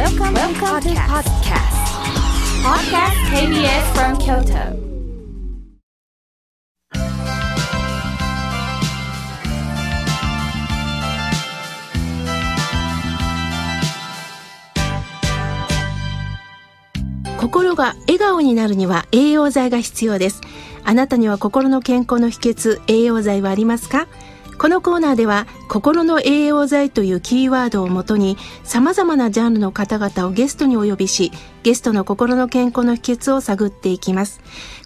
Welcome, Welcome to podcast. Podcast KBS from Kyoto. 心が笑顔になるには栄養剤が必要ですあなたには心の健康の秘訣栄養剤はありますかこのコーナーでは心の栄養剤というキーワードをもとに様々なジャンルの方々をゲストにお呼びしゲストの心の健康の秘訣を探っていきます。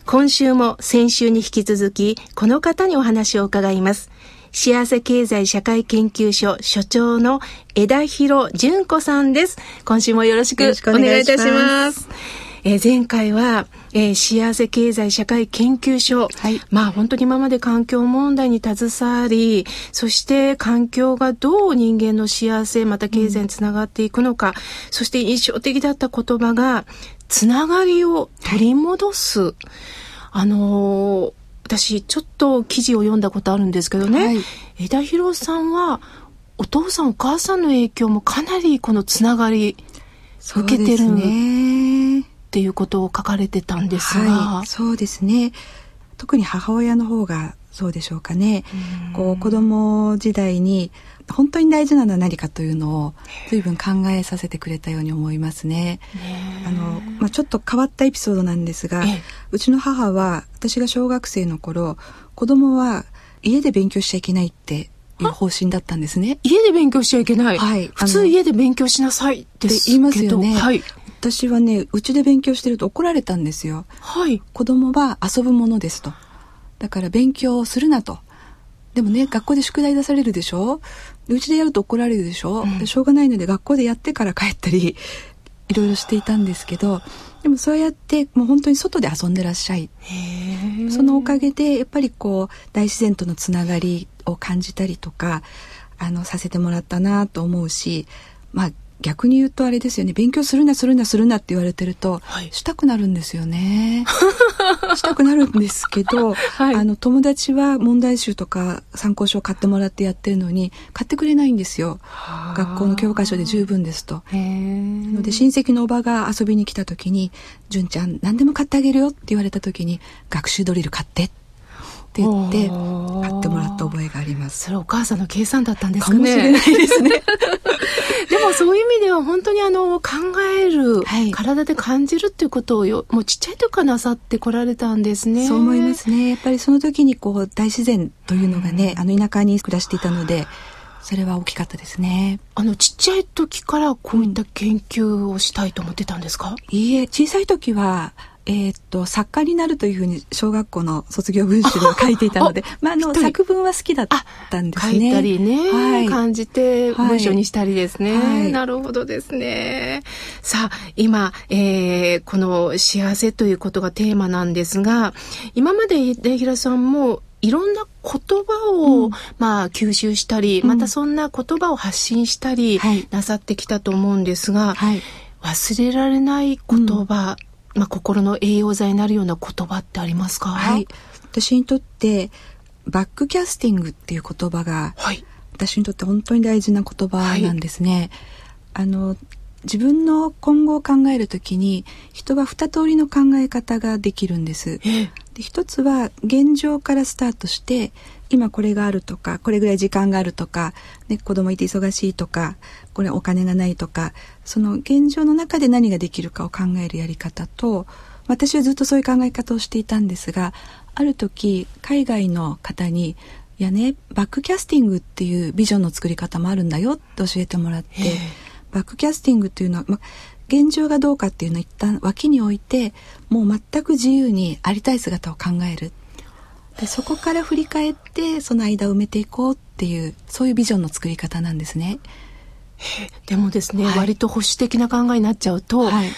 今週も先週に引き続きこの方にお話を伺います。幸せ経済社会研究所所長の枝広純子さんです。今週もよろしくお願いいたします。えー、前回は、えー、幸せ経済社会研究所、はい、まあ本当に今まで環境問題に携わり、そして環境がどう人間の幸せ、また経済につながっていくのか、うん、そして印象的だった言葉が、つながりを取り戻す。はい、あのー、私ちょっと記事を読んだことあるんですけどね、はい、枝広さんはお父さんお母さんの影響もかなりこのつながり受けてる。んね。っていうことを書かれてたんですが、はい、そうですね特に母親の方がそうでしょうかねこう子供時代に本当に大事なのは何かというのを随分考えさせてくれたように思いますね。あの、まあ、ちょっと変わったエピソードなんですが、うちの母は私が小学生の頃、子供は家で勉強しちゃいけないっていう方針だったんですね。家で勉強しちゃいけない。はい。普通家で勉強しなさいって言いますよね。はい。私はねうちで勉強してると怒られたんですよ。はい。子供は遊ぶものですと。だから勉強をするなと。でもね学校で宿題出されるでしょ？うちでやると怒られるでしょ、うん、でしょうがないので学校でやってから帰ったりいろいろしていたんですけどでもそうやってもう本当に外で遊んでらっしゃいそのおかげでやっぱりこう大自然とのつながりを感じたりとかあのさせてもらったなと思うしまあ逆に言うとあれですよね。勉強するなするなするなって言われてると、はい、したくなるんですよね。したくなるんですけど、はい、あの友達は問題集とか参考書を買ってもらってやってるのに買ってくれないんですよ。学校の教科書で十分ですと。なので親戚のおばが遊びに来た時に「純ちゃん何でも買ってあげるよ」って言われた時に「学習ドリル買って」って言って買ってもらった覚えがあります。それお母さんの計算だったんですかね。かもしれないですね。でもそういう意味では本当にあの考える、はい、体で感じるっていうことをよもうちっちゃい時からなさってこられたんですね。そう思いますね。やっぱりその時にこう大自然というのがね、うん、あの田舎に暮らしていたので。それは大きかったですね。あのちっちゃい時からこういった研究をしたいと思ってたんですか？うん、いいえ、小さい時はえー、っと作家になるというふうに小学校の卒業文集では 書いていたのでまあ、あの作文は好きだったんですね。書いたりね、はい、感じて文章にしたりですね、はい、なるほどですね。さあ今、えー、この幸せということがテーマなんですが今まで出平さんもいろんな言葉を、うん、まあ吸収したり、またそんな言葉を発信したりなさってきたと思うんですが、はい、忘れられない言葉、うんまあ、心の栄養剤になるような言葉ってありますか？はい。私にとってバックキャスティングっていう言葉が、はい、私にとって本当に大事な言葉なんですね。はい、あの自分の今後を考えるときに人は二通りの考え方ができるんです。で一つは現状からスタートして今これがあるとかこれぐらい時間があるとか、ね、子供いて忙しいとかこれお金がないとかその現状の中で何ができるかを考えるやり方と私はずっとそういう考え方をしていたんですがある時海外の方に「いやねバックキャスティングっていうビジョンの作り方もあるんだよ」って教えてもらってバックキャスティングっていうのは、ま、現状がどうかっていうのを一旦脇に置いてもう全く自由にありたい姿を考える。でそこから振り返ってその間を埋めていこうっていうそういうビジョンの作り方なんですね。でもですね、はい、割と保守的な考えになっちゃうと、はい、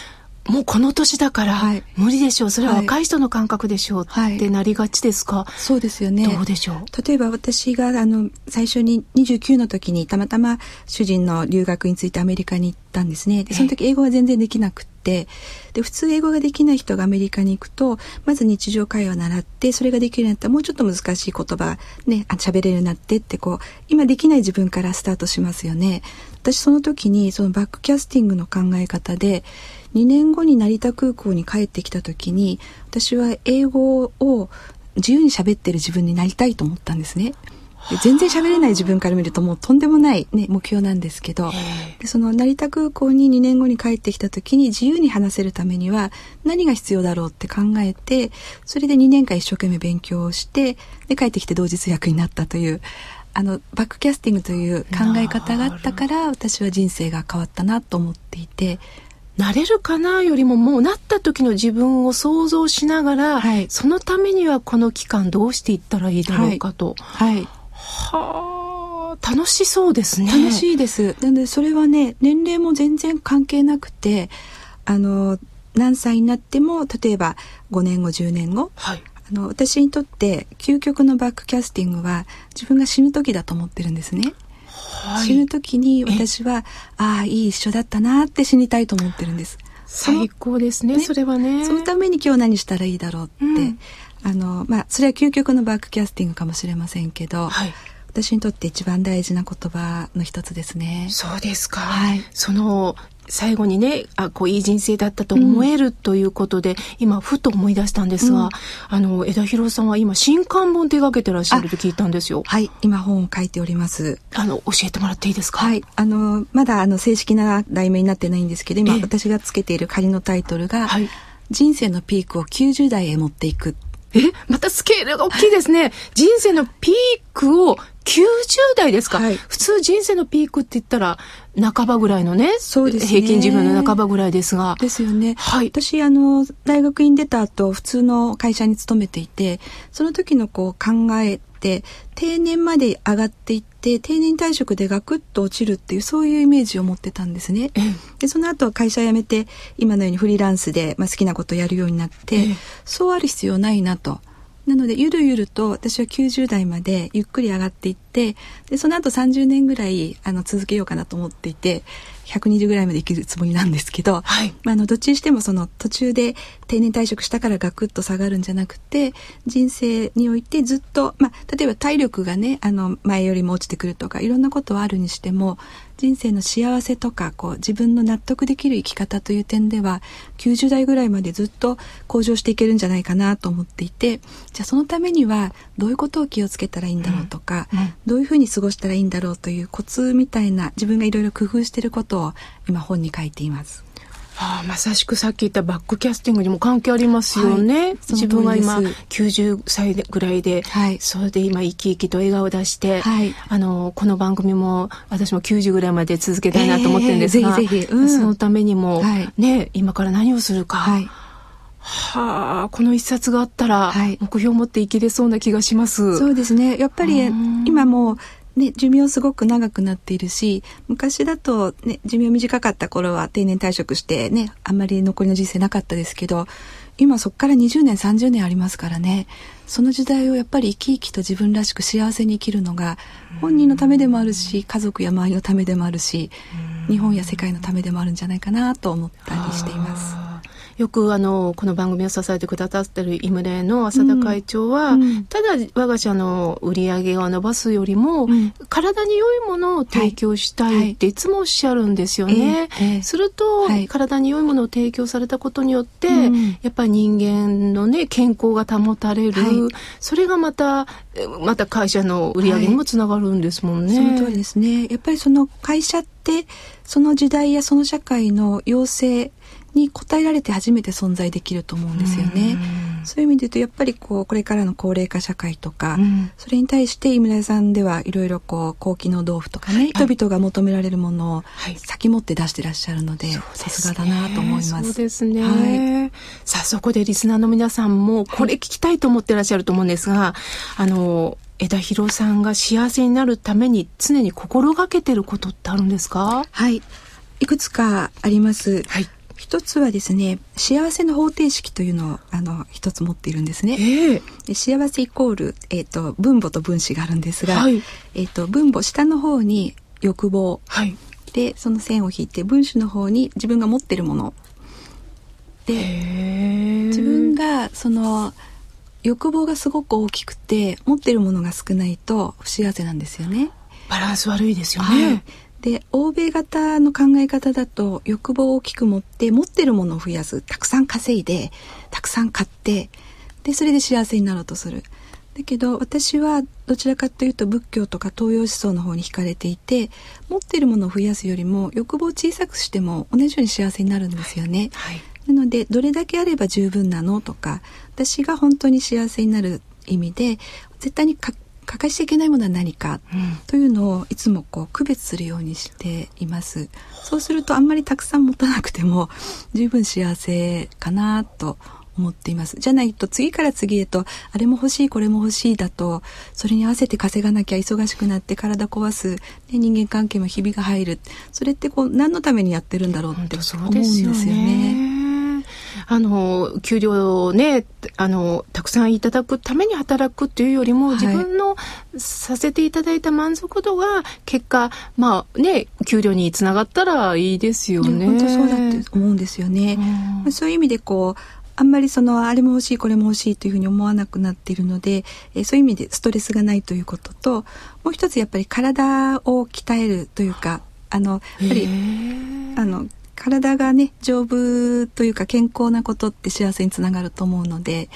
もうこの年だから無理でしょう、それは若い人の感覚でしょうってなりがちですか、そうですよね。どうでしょう？例えば私があの最初に29の時にたまたま主人の留学についてアメリカに行ったんですね。でその時英語は全然できなくて。で普通英語ができない人がアメリカに行くとまず日常会話を習ってそれができるようになったらもうちょっと難しい言葉ね喋れるようになってってこう今できない自分からスタートしますよね私その時にそのバックキャスティングの考え方で2年後に成田空港に帰ってきた時に私は英語を自由に喋ってる自分になりたいと思ったんですね。全然喋れない自分から見るともうとんでもない、ね、目標なんですけどでその成田空港に2年後に帰ってきた時に自由に話せるためには何が必要だろうって考えてそれで2年間一生懸命勉強をしてで帰ってきて同日訳になったというあのバックキャスティングという考え方があったから私は人生が変わったなと思っていて。なれるかなよりももうなった時の自分を想像しながら、はい、そのためにはこの期間どうしていったらいいだろうかと。はい、はあ、楽しそうですね。楽しいです。なので、それはね、年齢も全然関係なくて、あの、何歳になっても、例えば5年後、10年後、はい、あの、私にとって究極のバックキャスティングは自分が死ぬ時だと思ってるんですね。はい、死ぬ時に私は、ああ、いい一緒だったなって死にたいと思ってるんです。最高ですね、ね、それはね。そのために今日何したらいいだろうって、うん、あの、まあ、それは究極のバックキャスティングかもしれませんけど、はい、私にとって一番大事な言葉の一つですね。そうですか。はい。その最後にねあこういい人生だったと思えるということで、うん、今ふと思い出したんですが、うん、あの枝広さんは今新刊本手掛けてらっしゃると聞いたんですよ。はい今本を書いております。あの教えてもらっていいですか？はいあのまだあの正式な題名になってないんですけど今私がつけている仮のタイトルが、はい、人生のピークを90代へ持っていく。えまたスケールが大きいですね。人生のピークを90代ですか、はい、普通人生のピークって言ったら半ばぐらいのねそうですね。平均寿命の半ばぐらいですが。ですよね、はい、私あの大学院出た後普通の会社に勤めていてその時のこう考えて定年まで上がっていって定年退職でガクッと落ちるっていうそういうイメージを持ってたんですね。でその後会社辞めて今のようにフリーランスで、まあ、好きなことをやるようになって、そうある必要ないなと。なのでゆるゆると私は90代までゆっくり上がっていってでその後30年ぐらいあの続けようかなと思っていて120ぐらいまで生きるつもりなんですけど、はい、まあ、あのどっちにしてもその途中で定年退職したからガクッと下がるんじゃなくて人生においてずっと、まあ、例えば体力がねあの前よりも落ちてくるとかいろんなことはあるにしても人生の幸せとかこう自分の納得できる生き方という点では90代ぐらいまでずっと向上していけるんじゃないかなと思っていてじゃあそのためにはどういうことを気をつけたらいいんだろうとか、うん。うん、どういうふうに過ごしたらいいんだろうというコツみたいな自分がいろいろ工夫していることを今本に書いています。ああまさしくさっき言ったバックキャスティングにも関係ありますよね。はい、自分は今90歳ぐらいで、はい、それで今生き生きと笑顔を出して、はい、あのこの番組も私も90ぐらいまで続けたいなと思ってるんですが、えー、ぜひぜひ、うん、そのためにも、ね今から何をするか。はあ、この一冊があったら、目標を持って生きれそうな気がします。そうですね。やっぱり今もうね、寿命すごく長くなっているし、昔だとね、寿命短かった頃は定年退職してね、あんまり残りの人生なかったですけど、今そこから20年、30年ありますからね、その時代をやっぱり生き生きと自分らしく幸せに生きるのが、本人のためでもあるし、家族や周りのためでもあるし、日本や世界のためでもあるんじゃないかなと思ったりしています。よくあのこの番組を支えてくださってるイムレの浅田会長は、うん、ただ我が社の売り上げを伸ばすよりも、うん、体に良いものを提供したいってい。つもおっしゃるんですよね。はいはい、すると、はい、体に良いものを提供されたことによって、うん、やっぱり人間のね健康が保たれる、それがまたまた会社の売り上げにもつながるんですもんね。その通りですね。やっぱりその会社ってその時代やその社会の要請に応えられて初めて存在できると思うんですよね。そういう意味で言うとやっぱりこうこれからの高齢化社会とか、うん、それに対して井村さんではいろいろこう高機能豆腐とかね、はい、人々が求められるものを先もって出してらっしゃるので、さすがだなと思います。そうですね。はい、さあそこでリスナーの皆さんもこれ聞きたいと思ってらっしゃると思うんですが、あの枝広さんが幸せになるために常に心がけてることってあるんですか？はい。いくつかあります、はい、一つはですね幸せの方程式というのをあの一つ持っているんですね。えー、幸せイコール、えーと、分母と分子があるんですが、はい、えーと、分母下の方に欲望、はい、でその線を引いて分子の方に自分が持っているもの。で自分がその欲望がすごく大きくて持ってるものが少ないと不幸せなんですよね。バランス悪いですよね。はいで欧米型の考え方だと欲望を大きく持って持ってるものを増やす。たくさん稼いでたくさん買ってでそれで幸せになろうとする。だけど私はどちらかというと仏教とか東洋思想の方に惹かれていて持ってるものを増やすよりも欲望を小さくしても同じように幸せになるんですよね。はい。はい、なのでどれだけあれば十分なのとか私が本当に幸せになる意味で絶対に欠かしちゃいけないものは何か？というのをいつもこう区別するようにしています。そうするとあんまりたくさん持たなくても十分幸せかなと思っています。じゃないと次から次へとあれも欲しいこれも欲しいだとそれに合わせて稼がなきゃ忙しくなって体壊す、ね、人間関係もひびが入るそれってこう何のためにやってるんだろうって思うんですよね。あの、給料をね、あの、たくさんいただくために働くっていうよりも、自分のさせていただいた満足度が結果、まあね、給料につながったらいいですよね。本当そうだって思うんですよね。うん、そういう意味でこう、あんまりそのあれも欲しいこれも欲しいというふうに思わなくなっているので、えー、そういう意味でストレスがないということともう一つやっぱり体を鍛えるというかあのやっぱりあの体がね丈夫というか健康なことって幸せにつながると思うので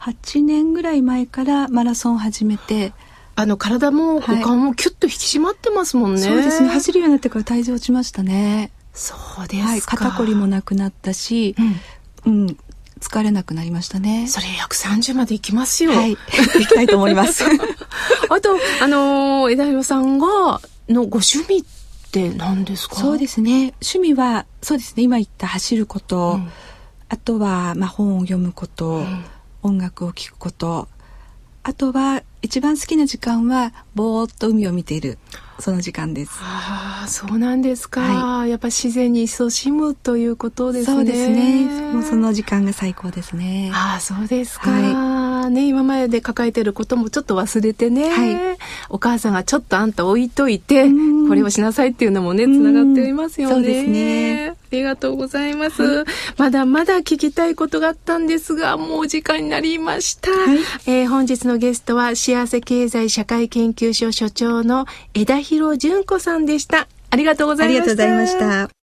8年ぐらい前からマラソンを始めてあの体もお顔もキュッと引き締まってますもんね、そうですね走るようになってから体重落ちましたねそうですか、はい、肩こりもなくなったし、うん、うん、疲れなくなりましたね。それ130まで行きますよ。はい。行きたいと思います。あと、あの、枝広さんが、のご趣味って何ですか？そうですね。趣味は、そうですね。今言った走ること、うん、あとは、まあ、本を読むこと、うん、音楽を聴くこと、あとは、一番好きな時間は、ぼーっと海を見ている。その時間です。ああ、そうなんですか、はい。やっぱ自然に勤しむということですね。そうですね。もうその時間が最高ですね。ああ、そうですか。はい、ね、今まで抱えてることもちょっと忘れてね。はい、お母さんがちょっとあんた置いといて、これをしなさいっていうのもね、つながっていますよね。そうですね。ありがとうございます、はい、まだまだ聞きたいことがあったんですが、もう時間になりました。はい、えー、本日のゲストは、幸せ経済社会研究所所長の枝広純子さんでした。ありがとうございました。ありがとうございました。